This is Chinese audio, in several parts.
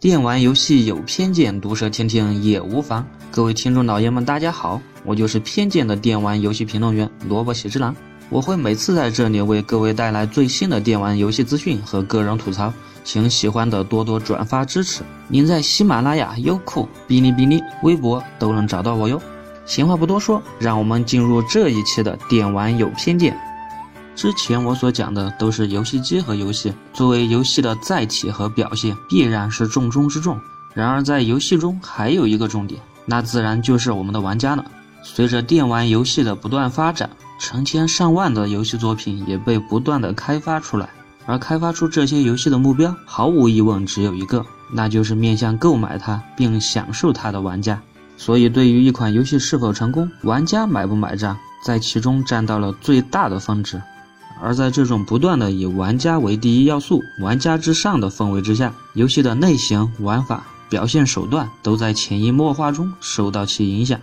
电玩游戏有偏见，毒舌听听也无妨。各位听众老爷们，大家好，我就是偏见的电玩游戏评论员萝卜喜之郎。我会每次在这里为各位带来最新的电玩游戏资讯和个人吐槽，请喜欢的多多转发支持。您在喜马拉雅、优酷、哔哩哔哩、微博都能找到我哟。闲话不多说，让我们进入这一期的电玩有偏见。之前我所讲的都是游戏机和游戏作为游戏的载体和表现，必然是重中之重。然而在游戏中还有一个重点，那自然就是我们的玩家了。随着电玩游戏的不断发展，成千上万的游戏作品也被不断的开发出来。而开发出这些游戏的目标，毫无疑问只有一个，那就是面向购买它并享受它的玩家。所以，对于一款游戏是否成功，玩家买不买账，在其中占到了最大的分值。而在这种不断的以玩家为第一要素、玩家之上的氛围之下，游戏的类型、玩法、表现手段都在潜移默化中受到其影响。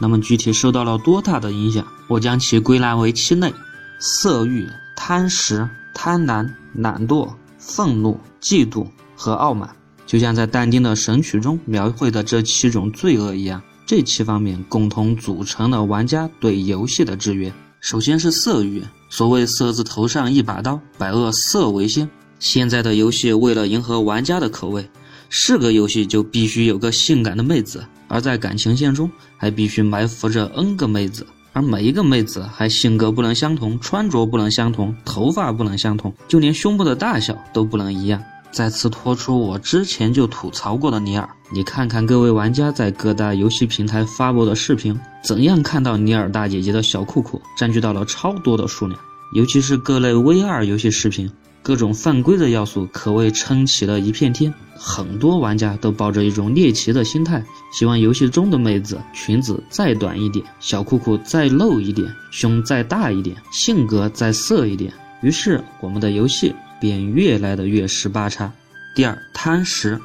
那么具体受到了多大的影响？我将其归纳为七类：色欲、贪食、贪婪、懒惰、愤怒、嫉妒和傲慢。就像在但丁的《神曲》中描绘的这七种罪恶一样，这七方面共同组成了玩家对游戏的制约。首先是色欲，所谓“色字头上一把刀，百恶色为先”。现在的游戏为了迎合玩家的口味，是个游戏就必须有个性感的妹子，而在感情线中还必须埋伏着 N 个妹子，而每一个妹子还性格不能相同，穿着不能相同，头发不能相同，就连胸部的大小都不能一样。再次拖出我之前就吐槽过的尼尔，你看看各位玩家在各大游戏平台发布的视频，怎样看到尼尔大姐姐的小裤裤占据到了超多的数量？尤其是各类 VR 游戏视频，各种犯规的要素可谓撑起了一片天。很多玩家都抱着一种猎奇的心态，希望游戏中的妹子裙子再短一点，小裤裤再露一点，胸再大一点，性格再色一点。于是我们的游戏。便越来的越十八叉。第二，贪食。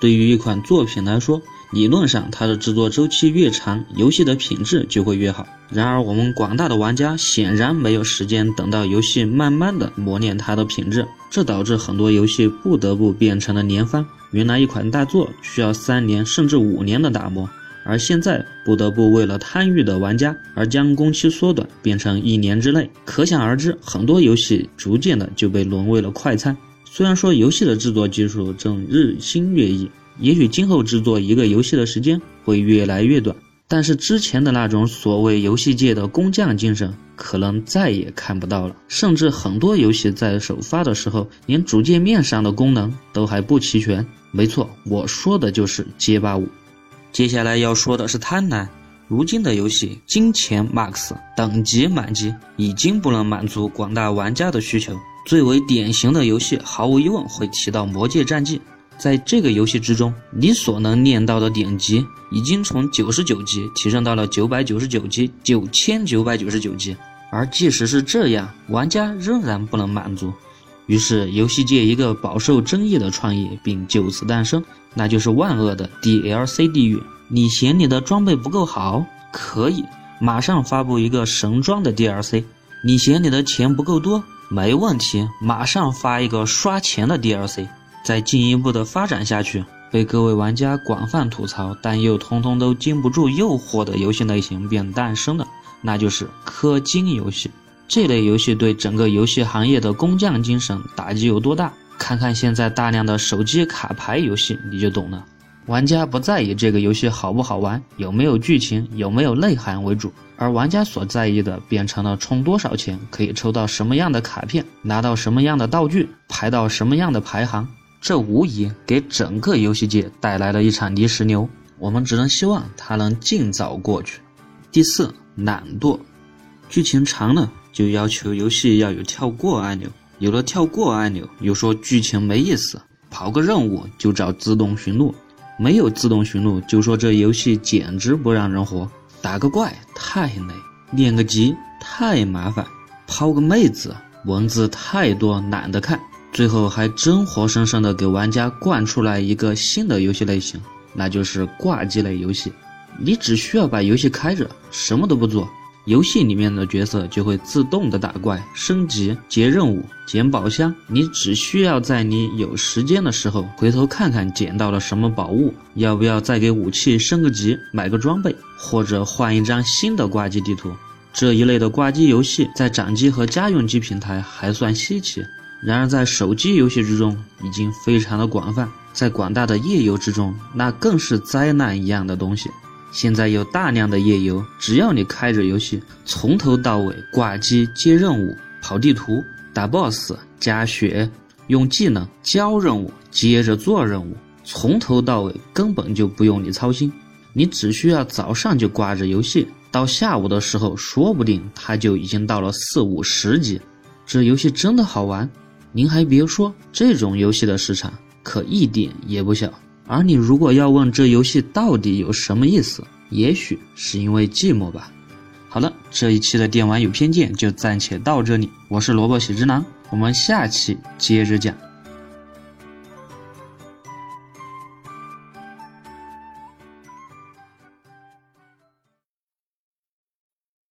对于一款作品来说，理论上它的制作周期越长，游戏的品质就会越好。然而，我们广大的玩家显然没有时间等到游戏慢慢的磨练它的品质，这导致很多游戏不得不变成了年番。原来一款大作需要三年甚至五年的打磨。而现在不得不为了贪欲的玩家而将工期缩短，变成一年之内。可想而知，很多游戏逐渐的就被沦为了快餐。虽然说游戏的制作技术正日新月异，也许今后制作一个游戏的时间会越来越短，但是之前的那种所谓游戏界的工匠精神可能再也看不到了。甚至很多游戏在首发的时候，连主界面上的功能都还不齐全。没错，我说的就是街霸五。接下来要说的是贪婪。如今的游戏金钱 max 等级满级，已经不能满足广大玩家的需求。最为典型的游戏，毫无疑问会提到《魔界战记》。在这个游戏之中，你所能练到的顶级，已经从九十九级提升到了九百九十九级、九千九百九十九级。而即使是这样，玩家仍然不能满足。于是，游戏界一个饱受争议的创意并就此诞生，那就是万恶的 DLC 地狱。你嫌你的装备不够好，可以马上发布一个神装的 DLC；你嫌你的钱不够多，没问题，马上发一个刷钱的 DLC。再进一步的发展下去，被各位玩家广泛吐槽，但又通通都经不住诱惑的游戏类型便诞生了，那就是氪金游戏。这类游戏对整个游戏行业的工匠精神打击有多大？看看现在大量的手机卡牌游戏，你就懂了。玩家不在意这个游戏好不好玩，有没有剧情，有没有内涵为主，而玩家所在意的变成了充多少钱可以抽到什么样的卡片，拿到什么样的道具，排到什么样的排行。这无疑给整个游戏界带来了一场泥石流。我们只能希望它能尽早过去。第四，懒惰，剧情长了。就要求游戏要有跳过按钮，有了跳过按钮，又说剧情没意思，跑个任务就找自动寻路，没有自动寻路就说这游戏简直不让人活，打个怪太累，练个级太麻烦，抛个妹子文字太多懒得看，最后还真活生生的给玩家灌出来一个新的游戏类型，那就是挂机类游戏，你只需要把游戏开着，什么都不做。游戏里面的角色就会自动的打怪、升级、接任务、捡宝箱。你只需要在你有时间的时候回头看看捡到了什么宝物，要不要再给武器升个级、买个装备，或者换一张新的挂机地图。这一类的挂机游戏在掌机和家用机平台还算稀奇，然而在手机游戏之中已经非常的广泛，在广大的夜游之中，那更是灾难一样的东西。现在有大量的夜游，只要你开着游戏，从头到尾挂机接任务、跑地图、打 BOSS、加血、用技能、交任务、接着做任务，从头到尾根本就不用你操心，你只需要早上就挂着游戏，到下午的时候，说不定它就已经到了四五十级。这游戏真的好玩，您还别说，这种游戏的市场可一点也不小。而你如果要问这游戏到底有什么意思，也许是因为寂寞吧。好了，这一期的电玩有偏见就暂且到这里，我是萝卜喜之郎，我们下期接着讲。